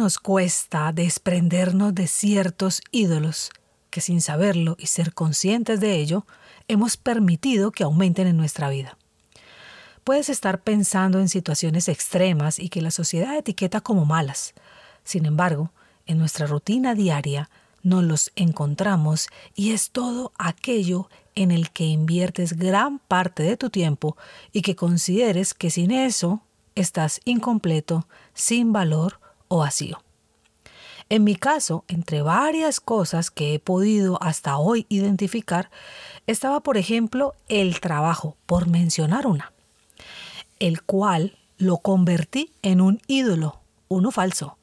Nos cuesta desprendernos de ciertos ídolos que sin saberlo y ser conscientes de ello, hemos permitido que aumenten en nuestra vida? Puedes estar pensando en situaciones extremas y que la sociedad etiqueta como malas. Sin embargo, en nuestra rutina diaria nos los encontramos y es todo aquello en el que inviertes gran parte de tu tiempo y que consideres que sin eso estás incompleto, sin valor o vacío. En mi caso, entre varias cosas que he podido hasta hoy identificar, estaba, por ejemplo, el trabajo, por mencionar una, el cual lo convertí en un ídolo, uno falso,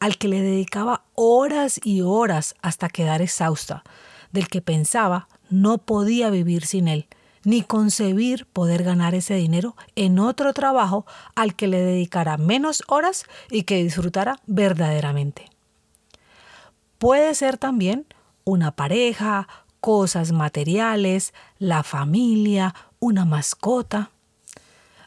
al que le dedicaba horas y horas hasta quedar exhausta, del que pensaba no podía vivir sin él, ni concebir poder ganar ese dinero en otro trabajo al que le dedicara menos horas y que disfrutara verdaderamente. Puede ser también una pareja, cosas materiales, la familia, una mascota.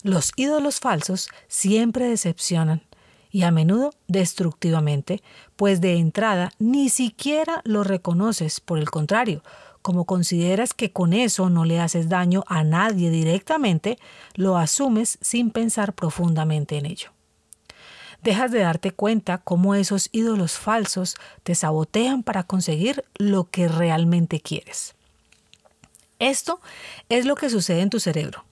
Los ídolos falsos siempre decepcionan y a menudo destructivamente, pues de entrada ni siquiera lo reconoces, por el contrario, como consideras que con eso no le haces daño a nadie directamente, lo asumes sin pensar profundamente en ello. Dejas de darte cuenta cómo esos ídolos falsos te sabotean para conseguir lo que realmente quieres. Esto es lo que sucede en tu cerebro.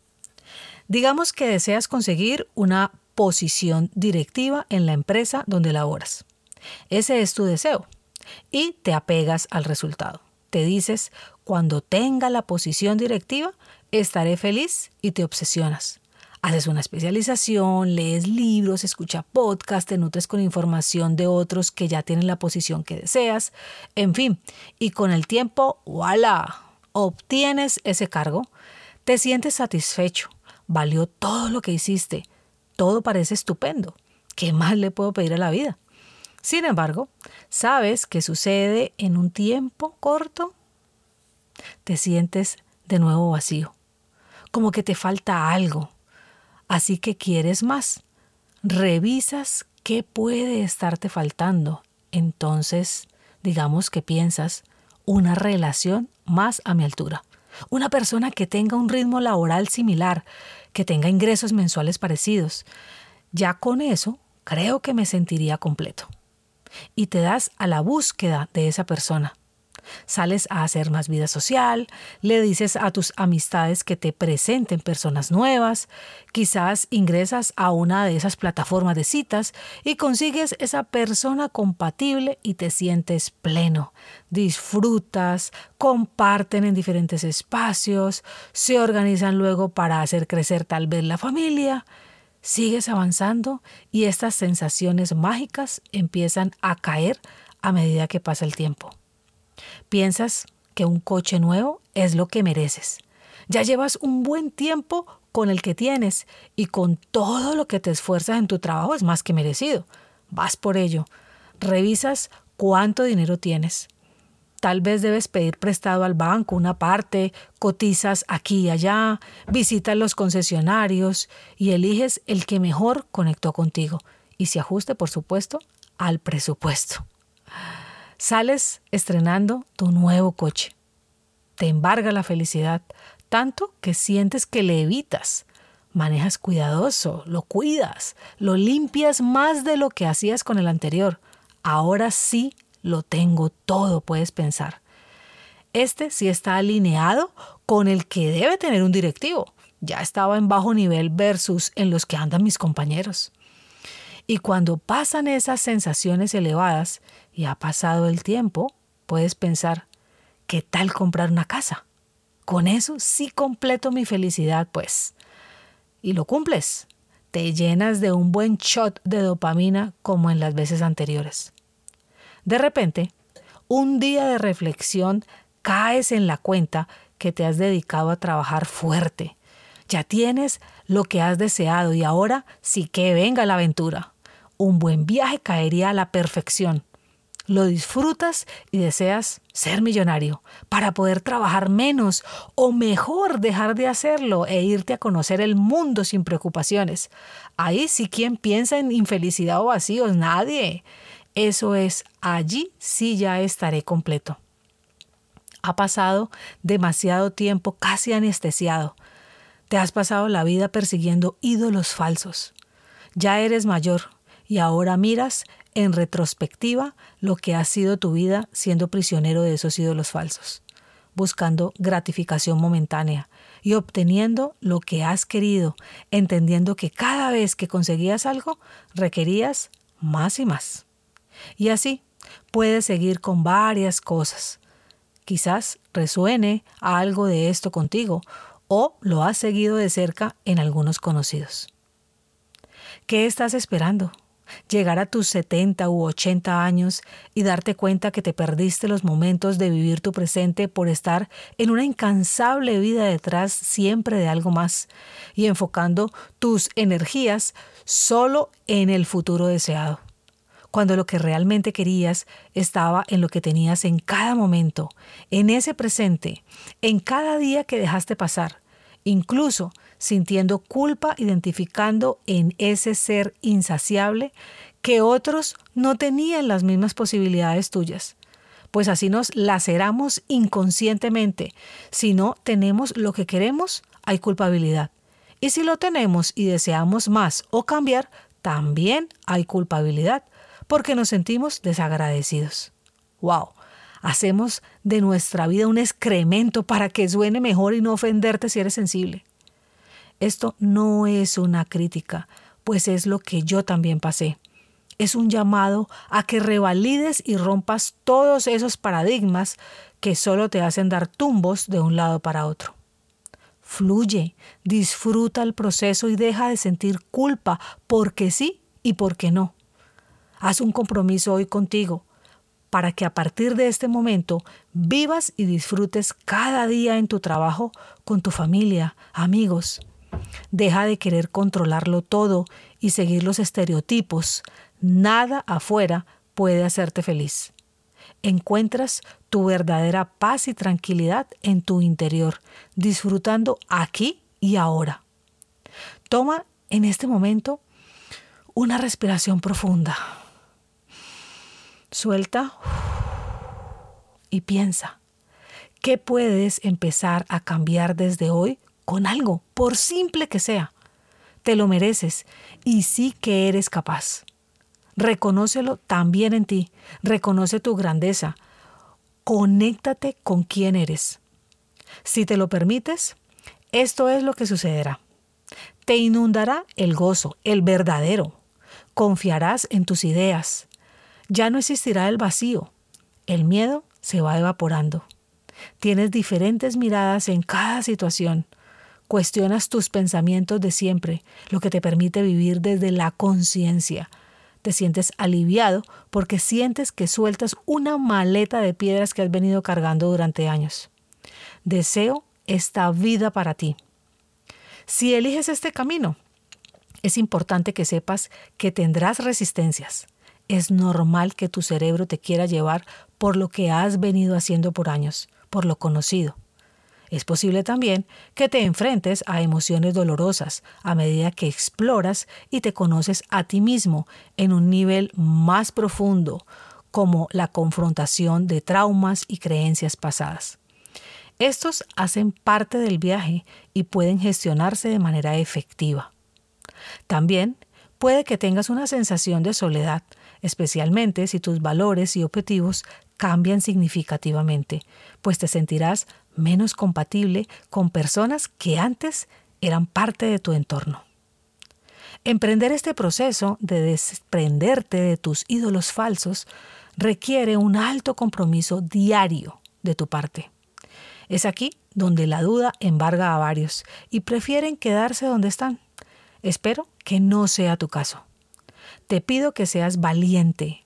Digamos que deseas conseguir una posición directiva en la empresa donde laboras. Ese es tu deseo y te apegas al resultado te dices, cuando tenga la posición directiva, estaré feliz y te obsesionas. Haces una especialización, lees libros, escuchas podcasts, te nutres con información de otros que ya tienen la posición que deseas, en fin, y con el tiempo, voilà, obtienes ese cargo, te sientes satisfecho, valió todo lo que hiciste, todo parece estupendo. ¿Qué más le puedo pedir a la vida? Sin embargo, ¿sabes qué sucede en un tiempo corto? Te sientes de nuevo vacío, como que te falta algo, así que quieres más. Revisas qué puede estarte faltando. Entonces, digamos que piensas una relación más a mi altura. Una persona que tenga un ritmo laboral similar, que tenga ingresos mensuales parecidos. Ya con eso, creo que me sentiría completo y te das a la búsqueda de esa persona. Sales a hacer más vida social, le dices a tus amistades que te presenten personas nuevas, quizás ingresas a una de esas plataformas de citas y consigues esa persona compatible y te sientes pleno. Disfrutas, comparten en diferentes espacios, se organizan luego para hacer crecer tal vez la familia sigues avanzando y estas sensaciones mágicas empiezan a caer a medida que pasa el tiempo. Piensas que un coche nuevo es lo que mereces. Ya llevas un buen tiempo con el que tienes y con todo lo que te esfuerzas en tu trabajo es más que merecido. Vas por ello. Revisas cuánto dinero tienes. Tal vez debes pedir prestado al banco una parte, cotizas aquí y allá, visitas los concesionarios y eliges el que mejor conectó contigo y se ajuste, por supuesto, al presupuesto. Sales estrenando tu nuevo coche. Te embarga la felicidad, tanto que sientes que le evitas. Manejas cuidadoso, lo cuidas, lo limpias más de lo que hacías con el anterior. Ahora sí lo tengo todo, puedes pensar. Este sí está alineado con el que debe tener un directivo. Ya estaba en bajo nivel versus en los que andan mis compañeros. Y cuando pasan esas sensaciones elevadas y ha pasado el tiempo, puedes pensar, ¿qué tal comprar una casa? Con eso sí completo mi felicidad, pues. Y lo cumples. te llenas de un buen shot de dopamina como en las veces anteriores. De repente, un día de reflexión caes en la cuenta que te has dedicado a trabajar fuerte. Ya tienes lo que has deseado y ahora sí que venga la aventura. Un buen viaje caería a la perfección lo disfrutas y deseas ser millonario para poder trabajar menos o mejor dejar de hacerlo e irte a conocer el mundo sin preocupaciones. Ahí sí quien piensa en infelicidad o vacíos, nadie. Eso es, allí sí ya estaré completo. Ha pasado demasiado tiempo casi anestesiado. Te has pasado la vida persiguiendo ídolos falsos. Ya eres mayor y ahora miras en retrospectiva lo que ha sido tu vida siendo prisionero de esos ídolos falsos, buscando gratificación momentánea y obteniendo lo que has querido, entendiendo que cada vez que conseguías algo requerías más y más. Y así puedes seguir con varias cosas. Quizás resuene algo de esto contigo o lo has seguido de cerca en algunos conocidos. ¿Qué estás esperando? llegar a tus 70 u 80 años y darte cuenta que te perdiste los momentos de vivir tu presente por estar en una incansable vida detrás siempre de algo más y enfocando tus energías solo en el futuro deseado cuando lo que realmente querías estaba en lo que tenías en cada momento, en ese presente, en cada día que dejaste pasar, incluso sintiendo culpa, identificando en ese ser insaciable que otros no tenían las mismas posibilidades tuyas. Pues así nos laceramos inconscientemente. Si no tenemos lo que queremos, hay culpabilidad. Y si lo tenemos y deseamos más o cambiar, también hay culpabilidad, porque nos sentimos desagradecidos. ¡Wow! Hacemos de nuestra vida un excremento para que suene mejor y no ofenderte si eres sensible. Esto no es una crítica, pues es lo que yo también pasé. Es un llamado a que revalides y rompas todos esos paradigmas que solo te hacen dar tumbos de un lado para otro. Fluye, disfruta el proceso y deja de sentir culpa porque sí y porque no. Haz un compromiso hoy contigo para que a partir de este momento vivas y disfrutes cada día en tu trabajo con tu familia, amigos, Deja de querer controlarlo todo y seguir los estereotipos. Nada afuera puede hacerte feliz. Encuentras tu verdadera paz y tranquilidad en tu interior, disfrutando aquí y ahora. Toma en este momento una respiración profunda. Suelta y piensa, ¿qué puedes empezar a cambiar desde hoy con algo, por simple que sea. Te lo mereces y sí que eres capaz. Reconócelo también en ti, reconoce tu grandeza, conéctate con quién eres. Si te lo permites, esto es lo que sucederá. Te inundará el gozo, el verdadero. Confiarás en tus ideas. Ya no existirá el vacío. El miedo se va evaporando. Tienes diferentes miradas en cada situación. Cuestionas tus pensamientos de siempre, lo que te permite vivir desde la conciencia. Te sientes aliviado porque sientes que sueltas una maleta de piedras que has venido cargando durante años. Deseo esta vida para ti. Si eliges este camino, es importante que sepas que tendrás resistencias. Es normal que tu cerebro te quiera llevar por lo que has venido haciendo por años, por lo conocido. Es posible también que te enfrentes a emociones dolorosas a medida que exploras y te conoces a ti mismo en un nivel más profundo, como la confrontación de traumas y creencias pasadas. Estos hacen parte del viaje y pueden gestionarse de manera efectiva. También puede que tengas una sensación de soledad, especialmente si tus valores y objetivos cambian significativamente, pues te sentirás menos compatible con personas que antes eran parte de tu entorno. Emprender este proceso de desprenderte de tus ídolos falsos requiere un alto compromiso diario de tu parte. Es aquí donde la duda embarga a varios y prefieren quedarse donde están. Espero que no sea tu caso. Te pido que seas valiente,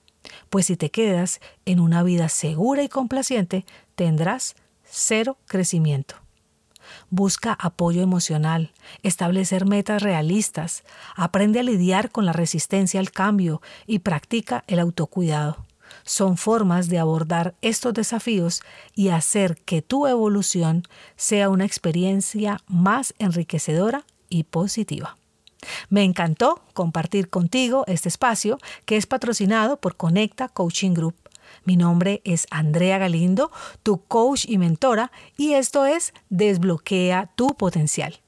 pues si te quedas en una vida segura y complaciente, tendrás cero crecimiento. Busca apoyo emocional, establecer metas realistas, aprende a lidiar con la resistencia al cambio y practica el autocuidado. Son formas de abordar estos desafíos y hacer que tu evolución sea una experiencia más enriquecedora y positiva. Me encantó compartir contigo este espacio que es patrocinado por Conecta Coaching Group. Mi nombre es Andrea Galindo, tu coach y mentora, y esto es Desbloquea tu potencial.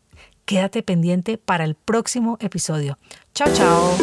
Quédate pendiente para el próximo episodio. Chao, chao.